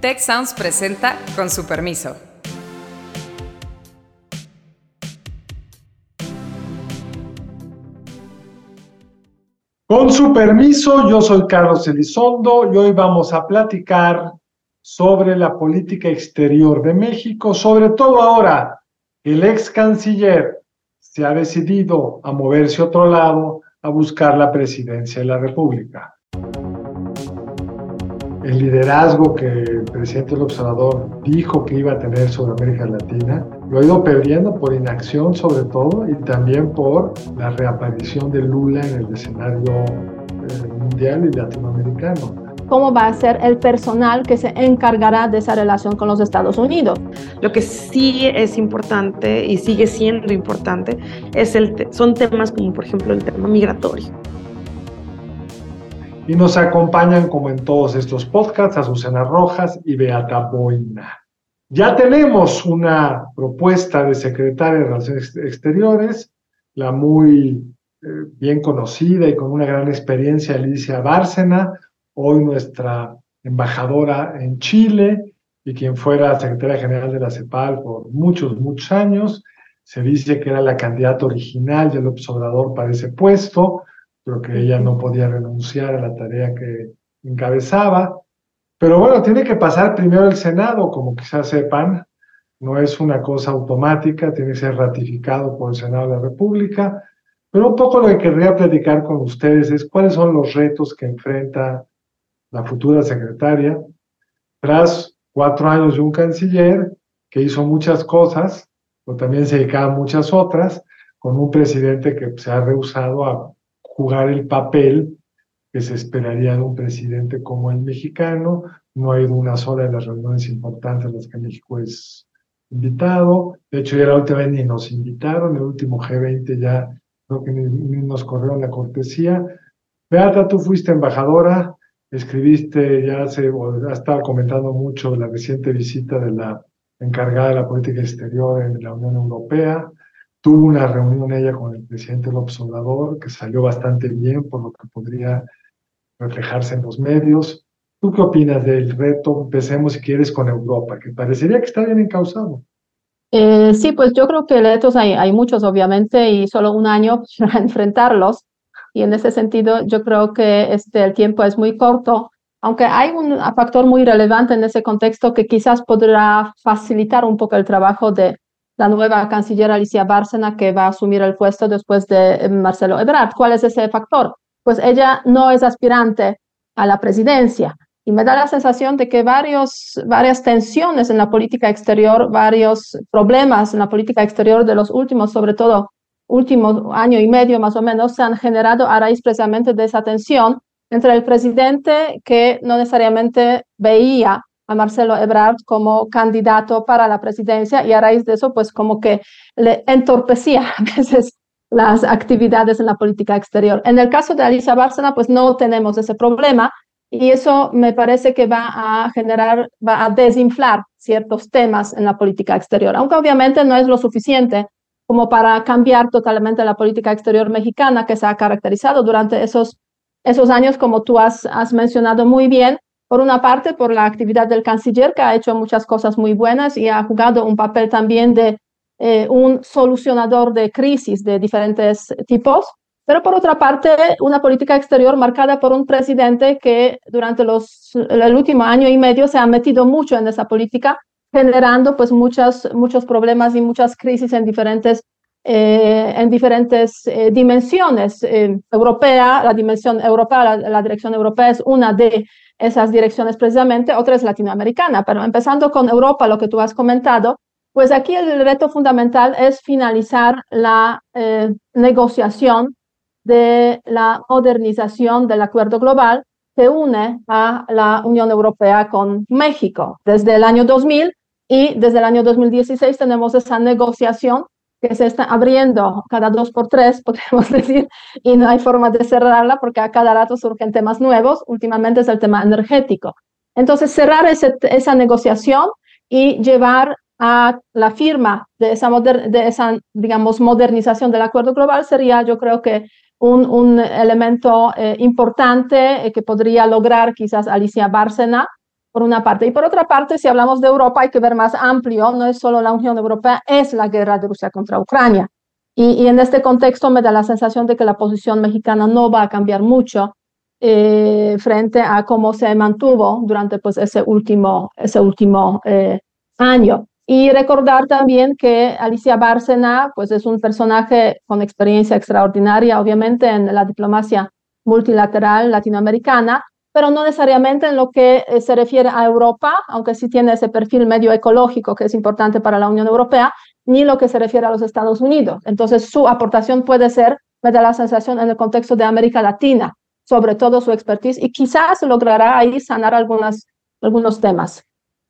Tech Sounds presenta con su permiso. Con su permiso, yo soy Carlos Elizondo y hoy vamos a platicar sobre la política exterior de México, sobre todo ahora el ex canciller se ha decidido a moverse a otro lado a buscar la presidencia de la República. El liderazgo que el presidente del observador dijo que iba a tener sobre América Latina lo ha ido perdiendo por inacción sobre todo y también por la reaparición de Lula en el escenario eh, mundial y latinoamericano cómo va a ser el personal que se encargará de esa relación con los Estados Unidos. Lo que sí es importante y sigue siendo importante es el son temas como por ejemplo el tema migratorio. Y nos acompañan como en todos estos podcasts Azucena Rojas y Beata Boina. Ya tenemos una propuesta de secretaria de Relaciones Exteriores, la muy eh, bien conocida y con una gran experiencia Alicia Bárcena, hoy nuestra embajadora en Chile y quien fuera secretaria general de la CEPAL por muchos, muchos años. Se dice que era la candidata original del observador para ese puesto, pero que ella no podía renunciar a la tarea que encabezaba. Pero bueno, tiene que pasar primero el Senado, como quizás sepan, no es una cosa automática, tiene que ser ratificado por el Senado de la República. Pero un poco lo que querría platicar con ustedes es cuáles son los retos que enfrenta la futura secretaria, tras cuatro años de un canciller que hizo muchas cosas, pero también se dedicaba a muchas otras, con un presidente que se ha rehusado a jugar el papel que se esperaría de un presidente como el mexicano. No ha ido una sola de las reuniones importantes a las que México es invitado. De hecho, ya la última vez ni nos invitaron, el último G20 ya nos corrieron la cortesía. Beata, tú fuiste embajadora escribiste, ya se ha estado comentando mucho la reciente visita de la encargada de la política exterior en la Unión Europea. Tuvo una reunión ella con el presidente López Obrador que salió bastante bien por lo que podría reflejarse en los medios. ¿Tú qué opinas del reto? Empecemos, si quieres, con Europa, que parecería que está bien encausado. Eh, sí, pues yo creo que retos hay, hay muchos, obviamente, y solo un año para enfrentarlos. Y en ese sentido, yo creo que este, el tiempo es muy corto, aunque hay un factor muy relevante en ese contexto que quizás podrá facilitar un poco el trabajo de la nueva canciller Alicia Bárcena, que va a asumir el puesto después de eh, Marcelo Ebrard. ¿Cuál es ese factor? Pues ella no es aspirante a la presidencia. Y me da la sensación de que varios, varias tensiones en la política exterior, varios problemas en la política exterior de los últimos, sobre todo último año y medio más o menos se han generado a raíz precisamente de esa tensión entre el presidente que no necesariamente veía a Marcelo Ebrard como candidato para la presidencia y a raíz de eso pues como que le entorpecía a veces las actividades en la política exterior. En el caso de Alicia Bárcena pues no tenemos ese problema y eso me parece que va a generar, va a desinflar ciertos temas en la política exterior, aunque obviamente no es lo suficiente como para cambiar totalmente la política exterior mexicana que se ha caracterizado durante esos, esos años, como tú has, has mencionado muy bien. Por una parte, por la actividad del canciller, que ha hecho muchas cosas muy buenas y ha jugado un papel también de eh, un solucionador de crisis de diferentes tipos, pero por otra parte, una política exterior marcada por un presidente que durante los, el último año y medio se ha metido mucho en esa política generando pues muchas, muchos problemas y muchas crisis en diferentes, eh, en diferentes eh, dimensiones. Eh, europea, la dimensión europea, la, dirección europea es una de esas direcciones precisamente, otra es latinoamericana, pero empezando con Europa, lo que tú has comentado, pues aquí el reto fundamental es finalizar la negociación de la modernización del acuerdo global que une a la Unión Europea con México. Desde el año 2000 y desde el año 2016 tenemos esa negociación que se está abriendo cada dos por tres, podríamos decir, y no hay forma de cerrarla porque a cada rato surgen temas nuevos. Últimamente es el tema energético. Entonces, cerrar esa negociación y llevar a la firma de esa, de esa, digamos, modernización del acuerdo global sería, yo creo que, un, un elemento eh, importante eh, que podría lograr quizás Alicia Bárcena por una parte. Y por otra parte, si hablamos de Europa, hay que ver más amplio, no es solo la Unión Europea, es la guerra de Rusia contra Ucrania. Y, en este contexto me da la sensación de que la posición mexicana no va a cambiar mucho eh, frente a cómo se mantuvo durante pues, ese último, ese último eh, año. Y recordar también que Alicia Bárcena pues, es un personaje con experiencia extraordinaria, obviamente, en la diplomacia multilateral latinoamericana, pero no necesariamente en lo que eh, se refiere a Europa, aunque sí tiene ese perfil medio ecológico que es importante para la Unión Europea, ni lo que se refiere a los Estados Unidos. Entonces, su aportación puede ser, me da la sensación, en el contexto de América Latina, sobre todo su expertise, y quizás logrará ahí sanar algunas, algunos temas.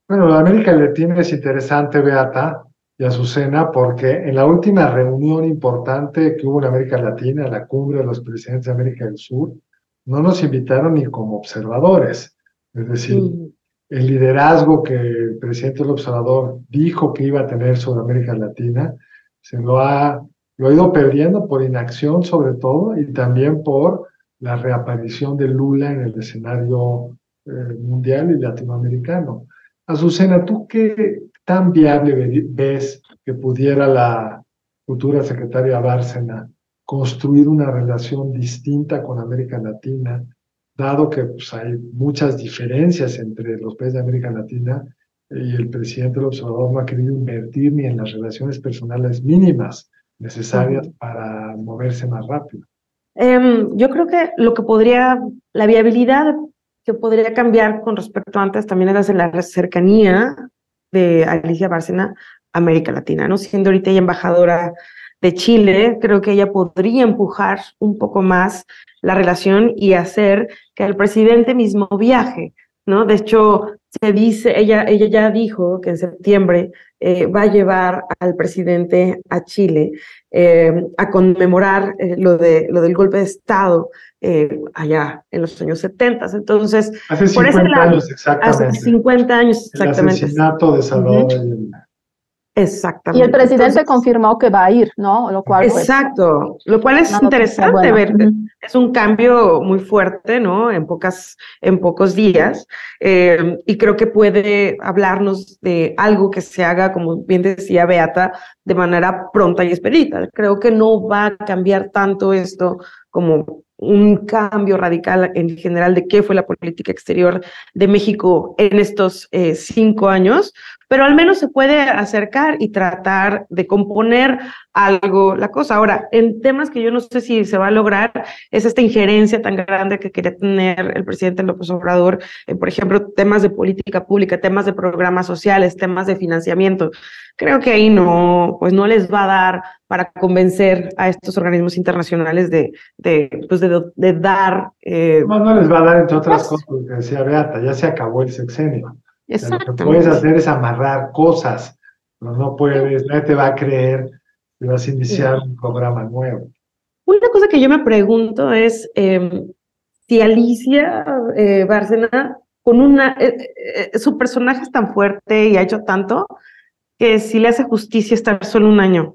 Bueno, América Latina es interesante, Beata y Azucena, porque en la última reunión importante que hubo en América Latina, la cumbre de los presidentes de América del Sur, no nos invitaron ni como observadores. Es decir, el liderazgo que el presidente del observador dijo que iba a tener sobre América Latina, se lo ha, lo ha ido perdiendo por inacción sobre todo y también por la reaparición de Lula en el escenario eh, mundial y latinoamericano. Azucena, ¿tú qué tan viable ves que pudiera la futura secretaria Bárcena construir una relación distinta con América Latina, dado que pues, hay muchas diferencias entre los países de América Latina y el presidente del observador no ha querido invertir ni en las relaciones personales mínimas necesarias para moverse más rápido. Em, yo creo que lo que podría, la viabilidad que podría cambiar con respecto a antes también es la cercanía de Alicia Bárcena a América Latina, ¿no? Siendo ahorita ella embajadora de Chile, creo que ella podría empujar un poco más la relación y hacer que el presidente mismo viaje, ¿no? De hecho, se dice, ella, ella ya dijo que en septiembre eh, va a llevar al presidente a Chile eh, a conmemorar eh, lo, de, lo del golpe de Estado allá en los años 70. Entonces, hace 50 años exactamente. Hace 50 años exactamente. El asesinato de Salvador Exactamente. Y el presidente confirmó que va a ir, ¿no? Lo cual, pues, exacto, lo cual es interesante ver. Es un cambio muy fuerte, ¿no? En, pocas, en pocos días. Eh, y creo que puede hablarnos de algo que se haga, como bien decía Beata, de manera pronta y expedita. Creo que no va a cambiar tanto esto como un cambio radical en general de qué fue la política exterior de México en estos eh, cinco años, pero al menos se puede acercar y tratar de componer algo la cosa. Ahora, en temas que yo no sé si se va a lograr, es esta injerencia tan grande que quería tener el presidente López Obrador, en, por ejemplo, temas de política pública, temas de programas sociales, temas de financiamiento. Creo que ahí no, pues no les va a dar para convencer a estos organismos internacionales de, de, pues de, dar. Eh, no, no les va a dar, entre otras pues cosas, decía Beata, ya se acabó el sexenio lo que puedes hacer es amarrar cosas, pero no puedes, nadie te va a creer que vas a iniciar un programa nuevo. Una cosa que yo me pregunto es em, si Alicia eh, Bárcena, con una, eh, eh, su personaje es tan fuerte y ha hecho tanto, que si le hace justicia estar solo un año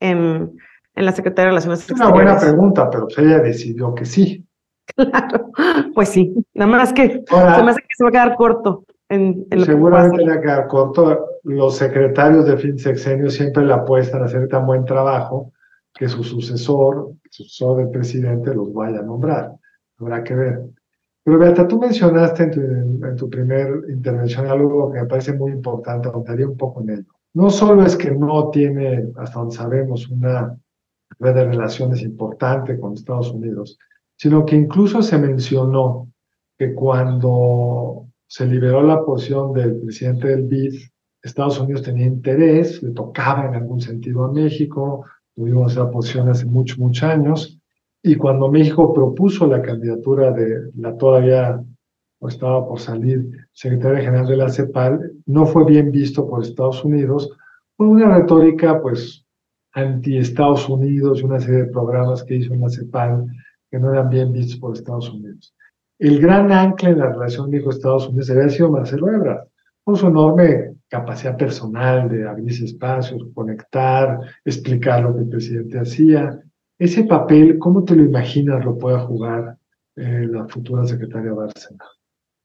en, en la Secretaría de Relaciones Exteriores. Es una buena pregunta, pero pues ella decidió que sí. Claro, pues sí, nada más que se me hace que se va a quedar corto. Seguramente le quedar corto. Los secretarios de fin sexenio siempre le apuestan a hacer tan buen trabajo que su sucesor, su sucesor del presidente, los vaya a nombrar. Habrá que ver. Pero Beata, tú mencionaste en tu, en tu primer intervención algo que me parece muy importante, ahondaría un poco en ello. No solo es que no tiene, hasta donde sabemos, una red de relaciones importante con Estados Unidos, sino que incluso se mencionó que cuando se liberó la posición del presidente del BID, Estados Unidos tenía interés, le tocaba en algún sentido a México, tuvimos esa posición hace muchos, muchos años, y cuando México propuso la candidatura de la todavía, o estaba por salir, secretaria general de la CEPAL, no fue bien visto por Estados Unidos, fue una retórica pues anti-Estados Unidos y una serie de programas que hizo en la CEPAL que no eran bien vistos por Estados Unidos el gran ancla en la relación México-Estados Unidos había sido Marcelo Ebrard, con su enorme capacidad personal de abrirse espacios, conectar, explicar lo que el presidente hacía. Ese papel, ¿cómo te lo imaginas lo pueda jugar eh, la futura secretaria Bárcena?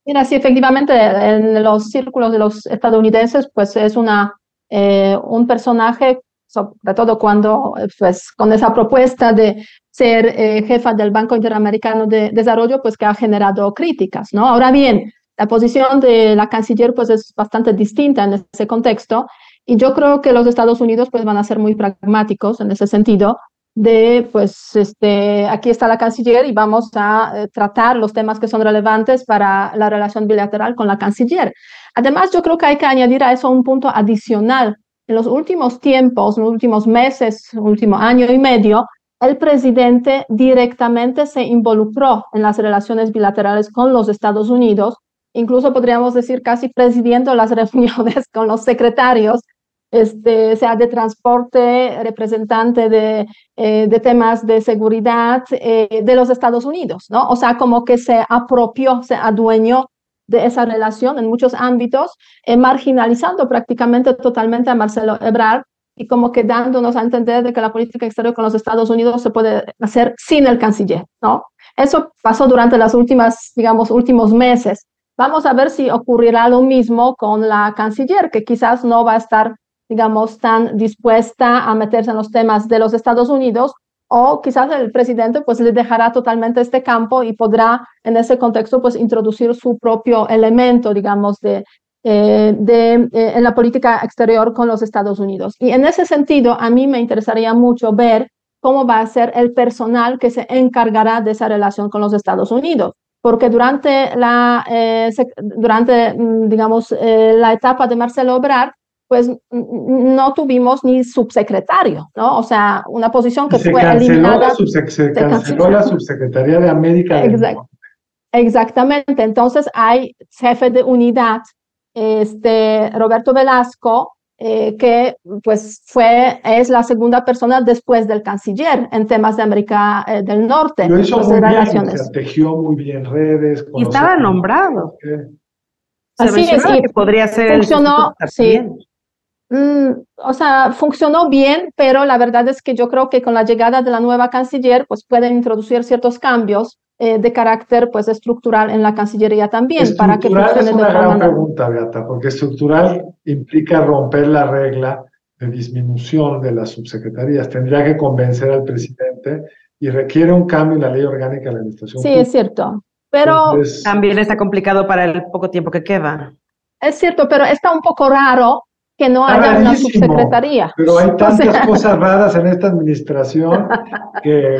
Mira, sí, efectivamente, en los círculos de los estadounidenses, pues es una, eh, un personaje, sobre todo cuando, pues, con esa propuesta de ser eh, jefa del Banco Interamericano de Desarrollo, pues que ha generado críticas, ¿no? Ahora bien, la posición de la canciller, pues es bastante distinta en ese contexto, y yo creo que los Estados Unidos, pues van a ser muy pragmáticos en ese sentido, de, pues, este, aquí está la canciller y vamos a eh, tratar los temas que son relevantes para la relación bilateral con la canciller. Además, yo creo que hay que añadir a eso un punto adicional. En los últimos tiempos, en los últimos meses, último año y medio, el presidente directamente se involucró en las relaciones bilaterales con los Estados Unidos, incluso podríamos decir casi presidiendo las reuniones con los secretarios este, sea de transporte, representante de, eh, de temas de seguridad eh, de los Estados Unidos, ¿no? O sea, como que se apropió, se adueñó de esa relación en muchos ámbitos, eh, marginalizando prácticamente totalmente a Marcelo Ebrard y como que dándonos a entender de que la política exterior con los Estados Unidos se puede hacer sin el canciller, ¿no? Eso pasó durante las últimas, digamos, últimos meses. Vamos a ver si ocurrirá lo mismo con la canciller, que quizás no va a estar digamos, tan dispuesta a meterse en los temas de los Estados Unidos o quizás el presidente pues le dejará totalmente este campo y podrá en ese contexto pues introducir su propio elemento, digamos, de, eh, de, eh, en la política exterior con los Estados Unidos. Y en ese sentido, a mí me interesaría mucho ver cómo va a ser el personal que se encargará de esa relación con los Estados Unidos. Porque durante la, eh, durante, mm, digamos, la etapa de Marcelo Obrador, pues no tuvimos ni subsecretario, ¿no? O sea, una posición que se fue canceló eliminada. La se canceló la subsecretaría de América Exact, Exactamente. Entonces hay jefe de unidad, este Roberto Velasco, eh, que pues fue, es la segunda persona después del canciller en temas de América eh, del Norte. Lo hizo muy bien, se tejió muy bien redes. Y estaba nombrado. Así es, que podría ser funcionó, sí, Mm, o sea, funcionó bien, pero la verdad es que yo creo que con la llegada de la nueva canciller, pues pueden introducir ciertos cambios eh, de carácter pues estructural en la Cancillería también para que es una gran pregunta, Beata, porque estructural implica romper la regla de disminución de las subsecretarías. Tendría que convencer al presidente y requiere un cambio en la ley orgánica de la administración. Sí, es cierto, pero también está complicado para el poco tiempo que queda. Es cierto, pero está un poco raro que no haya una subsecretaría. Pero hay tantas cosas raras en esta administración que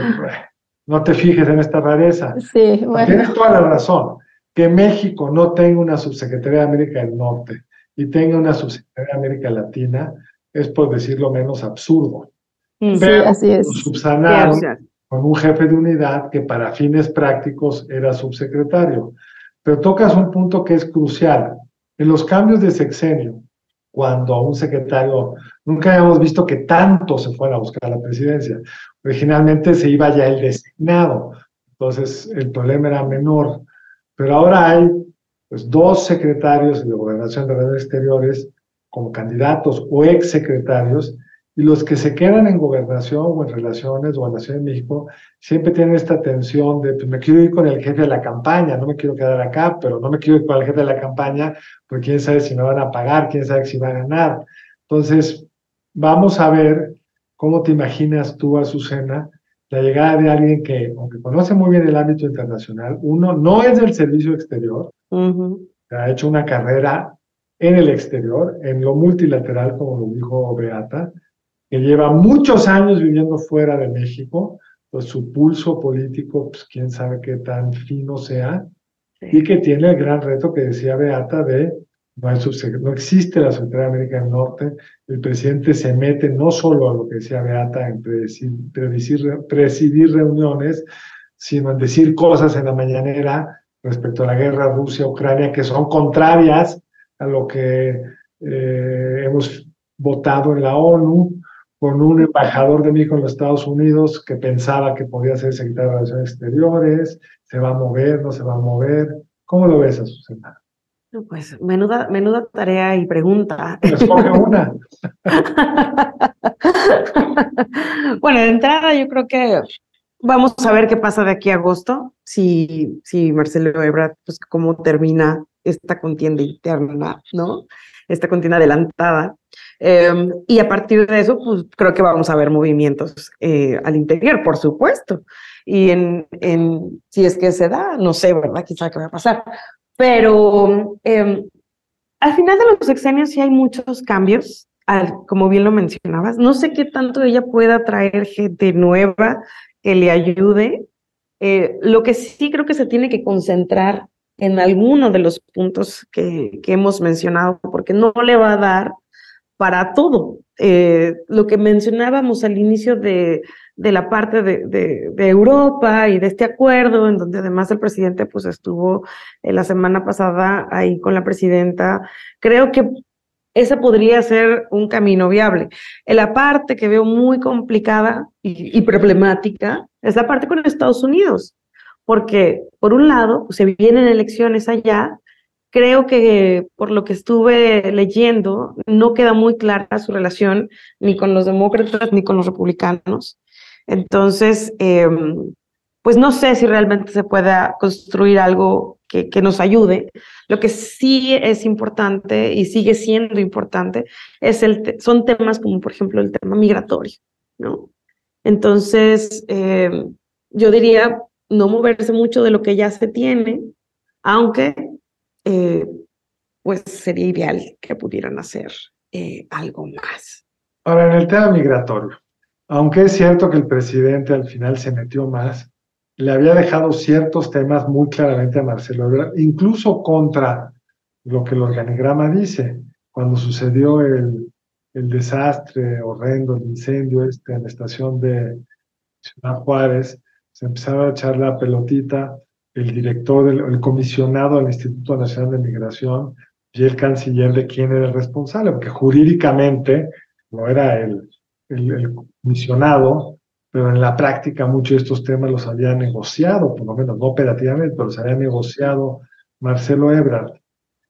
no te fijes en esta rareza. Sí, bueno. Tienes toda la razón. Que México no tenga una subsecretaría de América del Norte y tenga una subsecretaría de América Latina es, por decirlo menos, absurdo. Sí, así es. subsanaron con un jefe de unidad que para fines prácticos era subsecretario. Pero tocas un punto que es crucial. En los cambios de sexenio, cuando un secretario, nunca habíamos visto que tanto se fuera a buscar la presidencia. Originalmente se iba ya el designado, entonces el problema era menor. Pero ahora hay pues, dos secretarios de Gobernación de Relaciones Exteriores como candidatos o ex secretarios y los que se quedan en gobernación o en relaciones o en la Ciudad de México siempre tienen esta tensión de, pues me quiero ir con el jefe de la campaña, no me quiero quedar acá, pero no me quiero ir con el jefe de la campaña porque quién sabe si me van a pagar, quién sabe si va a ganar. Entonces, vamos a ver cómo te imaginas tú, Azucena, la llegada de alguien que, aunque conoce muy bien el ámbito internacional, uno no es del servicio exterior, ha hecho una carrera en el exterior, en lo multilateral, como lo dijo Beata, que lleva muchos años viviendo fuera de México, pues su pulso político, pues quién sabe qué tan fino sea, y que tiene el gran reto que decía Beata de no, no existe la Secretaría de América del Norte, el presidente se mete no solo a lo que decía Beata en presidir, presidir reuniones, sino en decir cosas en la mañanera respecto a la guerra Rusia-Ucrania que son contrarias a lo que eh, hemos votado en la ONU, con un embajador de México en los Estados Unidos que pensaba que podía ser secretario de Relaciones Exteriores, se va a mover, no se va a mover. ¿Cómo lo ves, Azucena? Pues menuda, menuda tarea y pregunta. Escoge una. bueno, de entrada yo creo que vamos a ver qué pasa de aquí a agosto, si, si Marcelo Ebrard, pues cómo termina esta contienda interna, ¿no? Esta contienda adelantada. Em, y a partir de eso, pues creo que vamos a ver movimientos eh, al interior, por supuesto. Y en, en, si es que se da, no sé, ¿verdad? Quizá qué va a pasar. Pero em, al final de los sexenios sí hay muchos cambios, como bien lo mencionabas. No sé qué tanto ella pueda traer gente nueva que le ayude. Eh, lo que sí creo que se tiene que concentrar en alguno de los puntos que, que hemos mencionado, porque no le va a dar para todo. Eh, lo que mencionábamos al inicio de, de la parte de, de, Europa y de este acuerdo, en donde además el presidente pues estuvo eh, la semana pasada ahí con la presidenta, creo que ese podría ser un camino viable. La parte que veo muy complicada y, y problemática es la parte con Estados Unidos, porque por un lado se vienen elecciones allá, creo que por lo que estuve leyendo no queda muy clara su relación ni con los demócratas ni con los republicanos. Entonces, eh, pues no sé si realmente se pueda construir algo que, nos ayude. Lo que sí es importante y sigue siendo importante es el son temas como, por ejemplo, el tema migratorio, ¿no? Entonces, eh, yo diría no moverse mucho de lo que ya se tiene, aunque eh, pues sería ideal que pudieran hacer eh, algo más. Ahora, en el tema migratorio, aunque es cierto que el presidente al final se metió más, le había dejado ciertos temas muy claramente a Marcelo incluso contra lo que el organigrama dice. Cuando sucedió el, el desastre horrendo, el incendio este en la estación de Ciudad Juárez, se empezaba a echar la pelotita el director, del, el comisionado del Instituto Nacional de Migración y el canciller de quién era el responsable, porque jurídicamente no era el, el, el comisionado, pero en la práctica muchos de estos temas los había negociado, por lo menos no operativamente, pero se había negociado Marcelo Ebrard.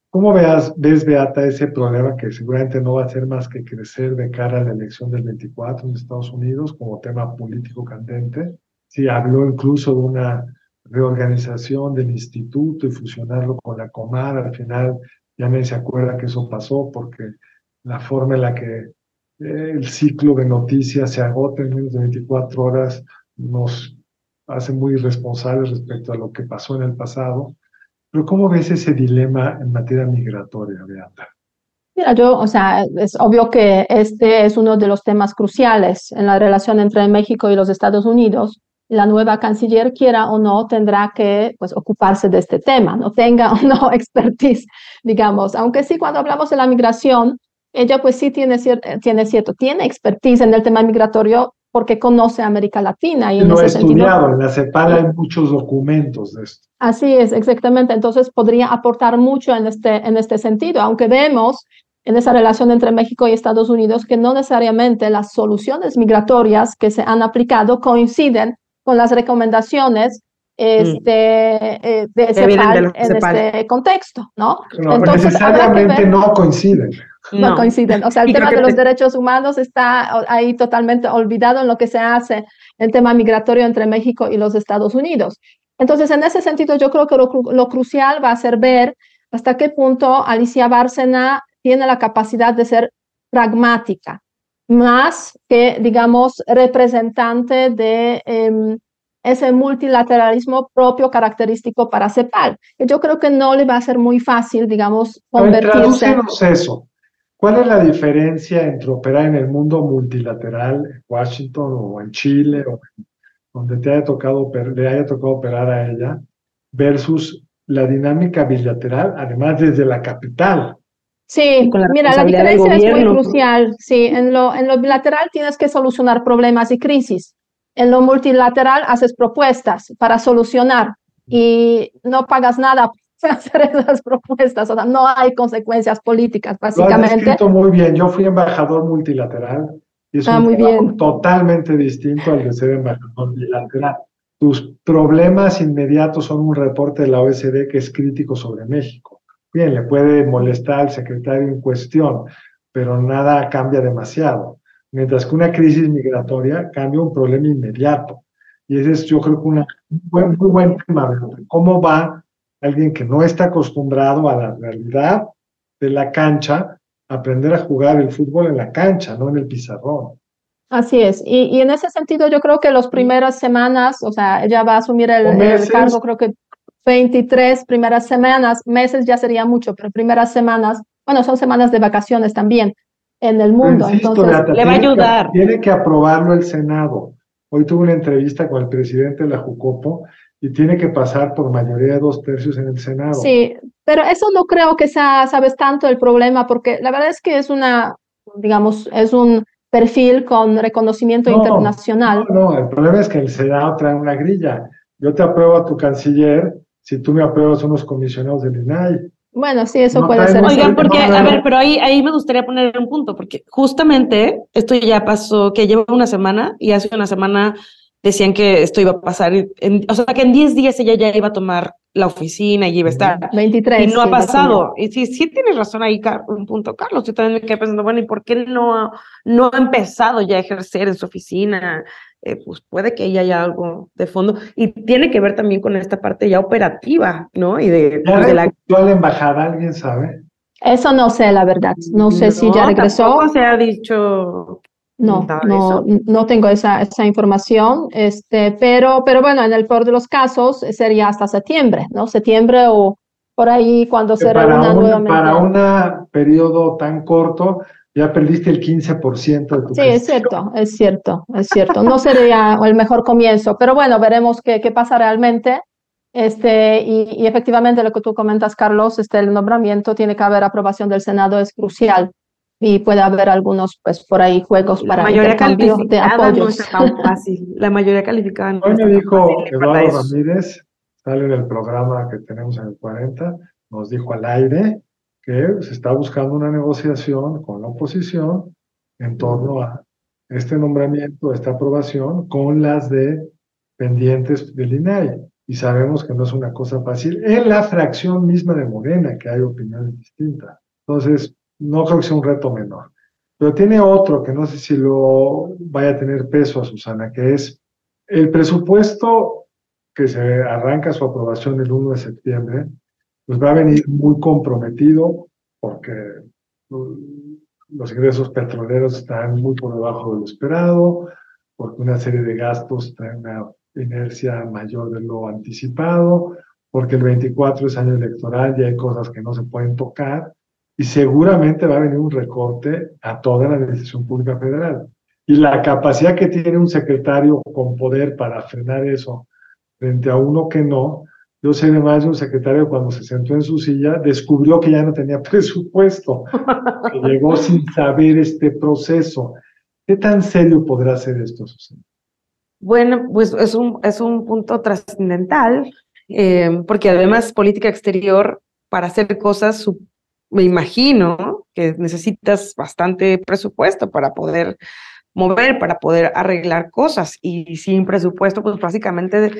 ¿Cómo veas, ves, Beata, ese problema que seguramente no va a ser más que crecer de cara a la elección del 24 en Estados Unidos como tema político candente? Sí, habló incluso de una reorganización del instituto y fusionarlo con la Comar. Al final ya nadie se acuerda que eso pasó porque la forma en la que el ciclo de noticias se agota en menos de 24 horas, nos hace muy irresponsables respecto a lo que pasó en el pasado. Pero ¿cómo ves ese dilema en materia migratoria, Beata? Mira, yo, o sea, es obvio que este es uno de los temas cruciales en la relación entre México y los Estados Unidos. La nueva canciller, quiera o no, tendrá que pues, ocuparse de este tema, no tenga o no expertise, digamos. Aunque sí, cuando hablamos de la migración, ella pues sí tiene, cier tiene cierto, tiene expertise en el tema migratorio porque conoce América Latina. Y en Lo he estudiado, en la CEPAL hay muchos documentos de esto. Así es, exactamente. Entonces podría aportar mucho en este, en este sentido, aunque vemos en esa relación entre México y Estados Unidos que no necesariamente las soluciones migratorias que se han aplicado coinciden con las recomendaciones este, eh, de CEPAL en CEPAL. este contexto, ¿no? no Entonces, necesariamente ver, no coinciden. No, no, coinciden. O sea, el y tema de los te... derechos humanos está ahí totalmente olvidado en lo que se hace en tema migratorio entre México y los Estados Unidos. Entonces, en ese sentido, yo creo que lo, lo crucial va a ser ver hasta qué punto Alicia Bárcena tiene la capacidad de ser pragmática, más que, digamos, representante de eh, ese multilateralismo propio característico para CEPAL. Yo creo que no le va a ser muy fácil, digamos, convertirse. eso. ¿Cuál es la diferencia entre operar en el mundo multilateral, en Washington o en Chile, o donde te haya tocado, le haya tocado operar a ella, versus la dinámica bilateral, además desde la capital? Sí, la mira, la diferencia es muy crucial. Sí, en lo, en lo bilateral tienes que solucionar problemas y crisis. En lo multilateral haces propuestas para solucionar y no pagas nada por hacer esas propuestas. O sea, no hay consecuencias políticas, básicamente. Lo has escrito muy bien. Yo fui embajador multilateral y es ah, un muy bien. totalmente distinto al de ser embajador bilateral. Tus problemas inmediatos son un reporte de la OSD que es crítico sobre México. Bien, le puede molestar al secretario en cuestión, pero nada cambia demasiado. Mientras que una crisis migratoria cambia un problema inmediato. Y ese es, yo creo que un muy, muy buen tema, ¿cómo va alguien que no está acostumbrado a la realidad de la cancha, aprender a jugar el fútbol en la cancha, no en el pizarrón? Así es, y, y en ese sentido yo creo que las primeras semanas, o sea, ella va a asumir el, el cargo, creo que 23 primeras semanas, meses ya sería mucho, pero primeras semanas, bueno, son semanas de vacaciones también en el mundo. entonces, le va a ayudar. tiene que aprobarlo el Senado. Hoy tuve una entrevista con el presidente de la Jucopo y tiene que pasar por mayoría de dos tercios en el Senado. Sí, pero eso no creo que sea, sabes, tanto el problema, porque la verdad es que es una, digamos, es un perfil con reconocimiento internacional. No, no, el problema es que el Senado trae una grilla. Yo te apruebo a tu canciller si tú me apruebas unos comisionados del INAI. Bueno, sí, eso puede ser. Oigan, porque, a ver, pero ahí, ahí me gustaría poner un punto, porque justamente esto ya pasó, que lleva una semana y hace una semana decían que esto iba a pasar, en, o sea, que en 10 días ella ya iba a tomar la oficina y iba a estar. 23. Y no ha pasado. Y sí, sí tienes razón ahí, un punto, Carlos. Yo también me quedé pensando, bueno, ¿y por qué no, no ha empezado ya a ejercer en su oficina? Eh, pues puede que ahí haya algo de fondo. Y tiene que ver también con esta parte ya operativa, ¿no? Y de, ¿Ya de la... la embajada, ¿alguien sabe? Eso no sé, la verdad. No sé si ya regresó. se ha dicho no, no, no tengo esa, esa información, este, pero, pero bueno, en el peor de los casos sería hasta septiembre, ¿no? Septiembre o por ahí cuando se reúna nuevamente. Para un periodo tan corto, ya perdiste el 15% de tu Sí, es cierto, es cierto, es cierto. No sería el mejor comienzo, pero bueno, veremos qué, qué pasa realmente. Este, y, y, efectivamente lo que tú comentas, Carlos, este, el nombramiento tiene que haber aprobación del Senado, es crucial y puede haber algunos, pues por ahí juegos para la mayoría calificada No es tan fácil. La mayoría calificada no Hoy me dijo Eduardo Ramírez, sale en el programa que tenemos en el 40, nos dijo al aire que se está buscando una negociación con la oposición en torno a este nombramiento, esta aprobación, con las de pendientes del INAI. Y sabemos que no es una cosa fácil en la fracción misma de Morena, que hay opiniones distintas. Entonces, no creo que sea un reto menor. Pero tiene otro que no sé si lo vaya a tener peso a Susana, que es el presupuesto que se arranca su aprobación el 1 de septiembre, pues va a venir muy comprometido porque los ingresos petroleros están muy por debajo de lo esperado, porque una serie de gastos traen una inercia mayor de lo anticipado, porque el 24 es año electoral y hay cosas que no se pueden tocar, y seguramente va a venir un recorte a toda la Administración Pública Federal. Y la capacidad que tiene un secretario con poder para frenar eso frente a uno que no, yo sé de más de un secretario cuando se sentó en su silla, descubrió que ya no tenía presupuesto, que llegó sin saber este proceso. ¿Qué tan serio podrá ser esto, Susana? Bueno, pues es un, es un punto trascendental, eh, porque además política exterior, para hacer cosas me imagino que necesitas bastante presupuesto para poder mover, para poder arreglar cosas. Y sin presupuesto, pues básicamente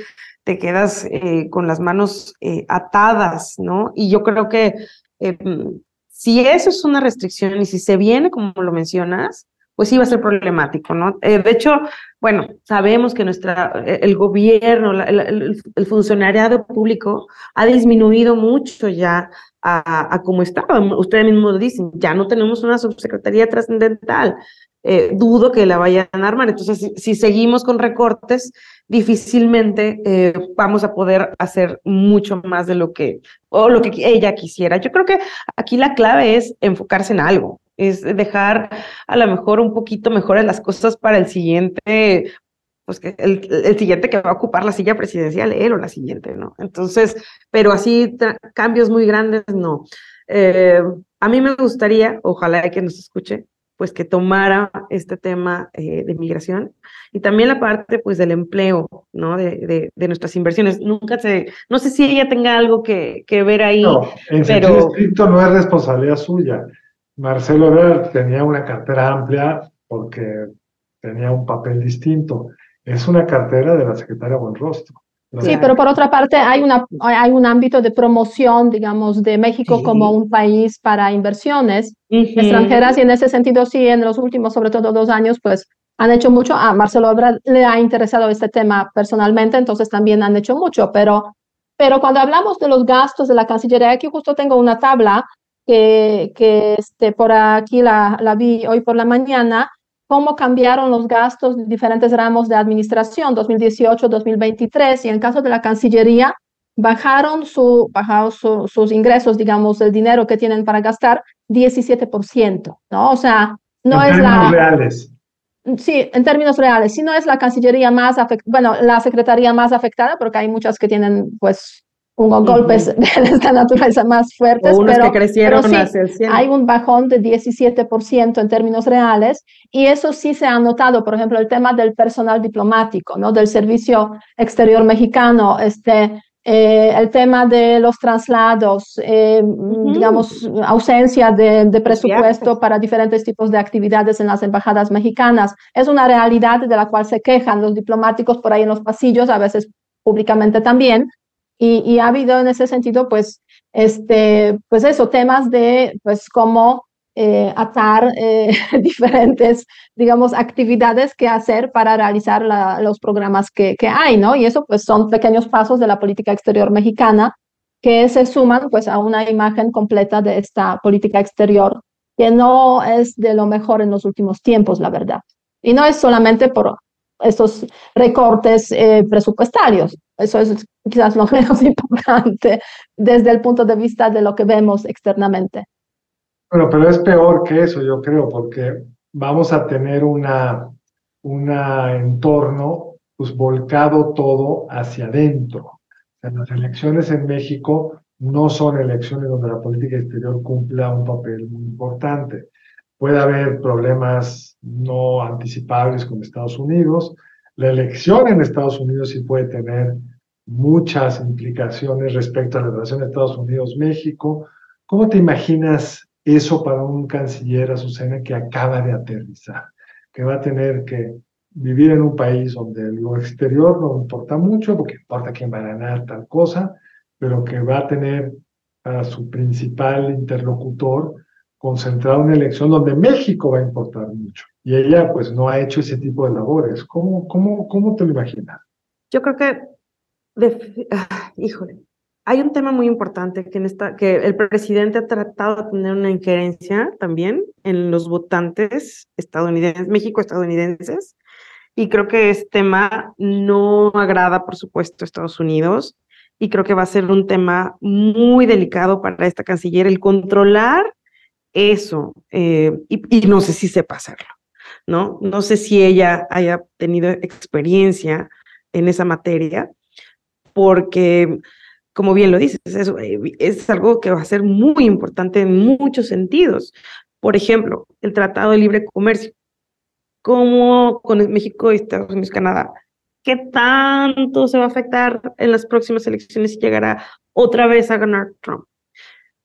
te quedas eh, con las manos eh, atadas, ¿no? Y yo creo que em, si eso es una restricción y si se viene, como lo mencionas, pues sí va a ser problemático, ¿no? Eh, de hecho, bueno, sabemos que nuestra, el gobierno, el, el, funcionariado público ha disminuido mucho ya a, a como estaba. Ustedes mismos dicen, ya no tenemos una subsecretaría trascendental. Eh, dudo que la vayan a armar. Entonces, si, seguimos con recortes, difícilmente eh, vamos a poder hacer mucho más de lo que, o lo que ella quisiera. Yo creo que aquí la clave es enfocarse en algo, es dejar a lo mejor un poquito mejores las cosas para el siguiente pues que el, el, siguiente que va a ocupar la silla presidencial, él o la siguiente, ¿no? Entonces, pero así cambios muy grandes, no. Eh, a mí me gustaría, ojalá que nos escuche, pues que tomara este tema eh, de migración y también la parte pues del empleo, ¿no? De, de, de, nuestras inversiones. Nunca sé, no sé si ella tenga algo que, que ver ahí. No, en pero... estricto no es responsabilidad suya. Marcelo Ebrard tenía una cartera amplia porque tenía un papel distinto es una cartera de la secretaria Buenrostro. Sí, pero por otra parte hay, una, hay un ámbito de promoción, digamos, de México como un país para inversiones extranjeras y en ese sentido sí, en los últimos, sobre todo dos años, pues han hecho mucho. A Marcelo Ebrard le ha interesado este tema personalmente, entonces también han hecho mucho, pero, pero cuando hablamos de los gastos de la Cancillería, aquí justo tengo una tabla que, que este, por aquí la, la vi hoy por la mañana, cómo cambiaron los gastos de diferentes ramos de administración 2018-2023 y en el caso de la Cancillería bajaron, su, bajaron sus ingresos, digamos, el dinero que tienen para gastar 17%, ¿no? O sea, no en es la... reales. Sí, en términos reales, si no es la Cancillería más afectada, bueno, la Secretaría más afectada, porque hay muchas que tienen, pues, un golpes de esta naturaleza más fuertes, o pero, que crecieron pero sí, hay un bajón de 17% en términos reales y eso sí se ha notado, por ejemplo, el tema del personal diplomático, ¿no? del servicio exterior mexicano, este, eh, el tema de los traslados, eh, digamos, ausencia de, de presupuesto para diferentes tipos de actividades en las embajadas mexicanas. Es una realidad de la cual se quejan los diplomáticos por ahí en los pasillos, a veces públicamente también, y, ha habido en ese sentido, pues, este, pues eso, temas de, pues, cómo eh, atar eh, diferentes, digamos, actividades que hacer para realizar los programas que, que hay, ¿no? Y eso, pues, son pequeños pasos de la política exterior mexicana que se suman, pues, a una imagen completa de esta política exterior que no es de lo mejor en los últimos tiempos, la verdad. Y no es solamente por estos recortes eh, presupuestarios. Eso es quizás lo menos importante desde el punto de vista de lo que vemos externamente. Bueno, pero es peor que eso, yo creo, porque vamos a tener una, una entorno pues volcado todo hacia adentro. las elecciones en México no son elecciones donde la política exterior cumpla un papel muy importante. Puede haber problemas no anticipables con Estados Unidos. La elección en Estados Unidos sí puede tener muchas implicaciones respecto a la relación Estados Unidos-México. ¿Cómo te imaginas eso para un canciller, Azucena, que acaba de aterrizar, que va a tener que vivir en un país donde lo exterior no importa mucho, porque importa quién va a ganar tal cosa, pero que va a tener a su principal interlocutor concentrado en una elección donde México va a importar mucho. Y ella pues no ha hecho ese tipo de labores. ¿Cómo, cómo, cómo te lo imaginas? Yo creo que Ah, híjole, hay un tema muy importante que, en que el presidente ha tratado de tener una injerencia también en los votantes estadounidenses, México-estadounidenses, y creo que este tema no agrada, por supuesto, a Estados Unidos, y creo que va a ser un tema muy delicado para esta canciller el controlar eso, eh, y, no sé si sepa hacerlo, ¿no? No sé si ella haya tenido experiencia en esa materia, porque, como bien lo dices, es, es algo que va a ser muy importante en muchos sentidos. Por ejemplo, el Tratado de Libre Comercio. ¿Cómo con México Estados Unidos, Canadá? ¿Qué tanto se va a afectar en las próximas elecciones si llegará otra vez a ganar Trump?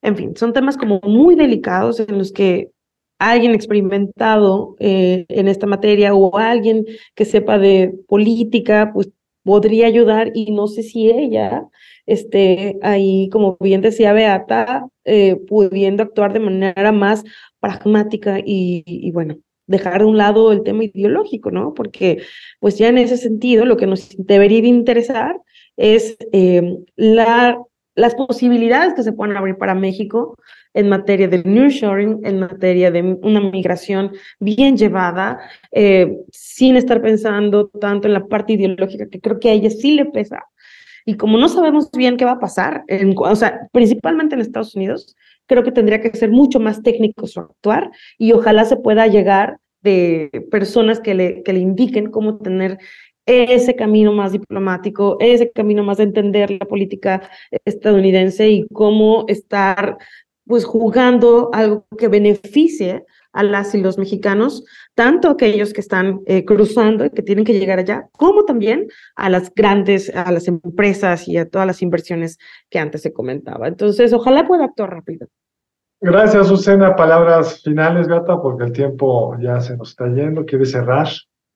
En fin, son temas como muy delicados en los que alguien experimentado eh, en esta materia o alguien que sepa de política, pues podría ayudar y no sé si ella esté ahí, como bien decía Beata, eh, pudiendo actuar de manera más pragmática y, bueno, dejar de un lado el tema ideológico, ¿no? Porque pues ya en ese sentido lo que nos debería interesar es eh, la, las posibilidades que se pueden abrir para México en materia de nearshoring, en materia de una migración bien llevada, eh, sin estar pensando tanto en la parte ideológica, que creo que a ella sí le pesa. Y como no sabemos bien qué va a pasar, en, o sea, principalmente en Estados Unidos, creo que tendría que ser mucho más técnico su actuar y ojalá se pueda llegar de personas que le, que le indiquen cómo tener ese camino más diplomático, ese camino más de entender la política estadounidense y cómo estar pues jugando algo que beneficie a las y los mexicanos, tanto aquellos que están eh, cruzando y que tienen que llegar allá, como también a las grandes, a las empresas y a todas las inversiones que antes se comentaba. Entonces, ojalá pueda actuar rápido. Gracias, Susana. Palabras finales, Gata, porque el tiempo ya se nos está yendo. ¿Quieres cerrar?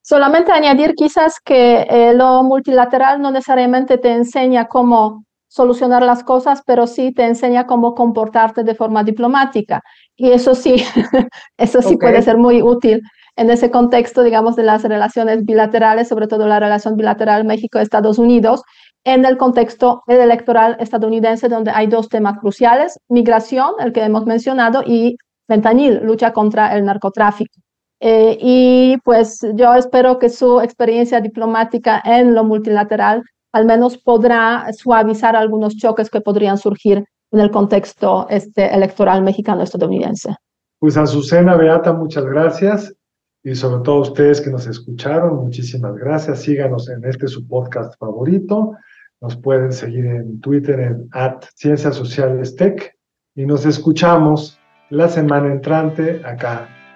Solamente añadir quizás que eh, lo multilateral no necesariamente te enseña cómo solucionar las cosas, pero sí te enseña cómo comportarte de forma diplomática. Y eso sí, eso sí puede ser muy útil en ese contexto, digamos, de las relaciones bilaterales, sobre todo la relación bilateral México-Estados Unidos, en el contexto electoral estadounidense, donde hay dos temas cruciales, migración, el que hemos mencionado, y fentanil, lucha contra el narcotráfico. Eh, y pues yo espero que su experiencia diplomática en lo multilateral al menos podrá suavizar algunos choques que podrían surgir en el contexto este, electoral mexicano-estadounidense. Pues Azucena Beata, muchas gracias. Y sobre todo a ustedes que nos escucharon, muchísimas gracias. Síganos en este su podcast favorito. Nos pueden seguir en Twitter en at Ciencias Sociales Tech. Y nos escuchamos la semana entrante acá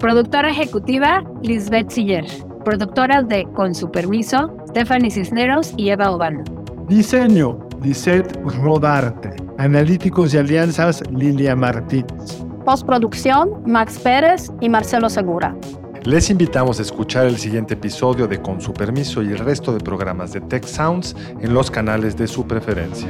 Productora ejecutiva, Lisbeth Siller. Productoras de Con su permiso, Stephanie Cisneros y Eva Obano. Diseño, Lisette Rodarte. Analíticos y alianzas, Lilia Martínez. Postproducción, Max Pérez y Marcelo Segura. Les invitamos a escuchar el siguiente episodio de Con su permiso y el resto de programas de Tech Sounds en los canales de su preferencia.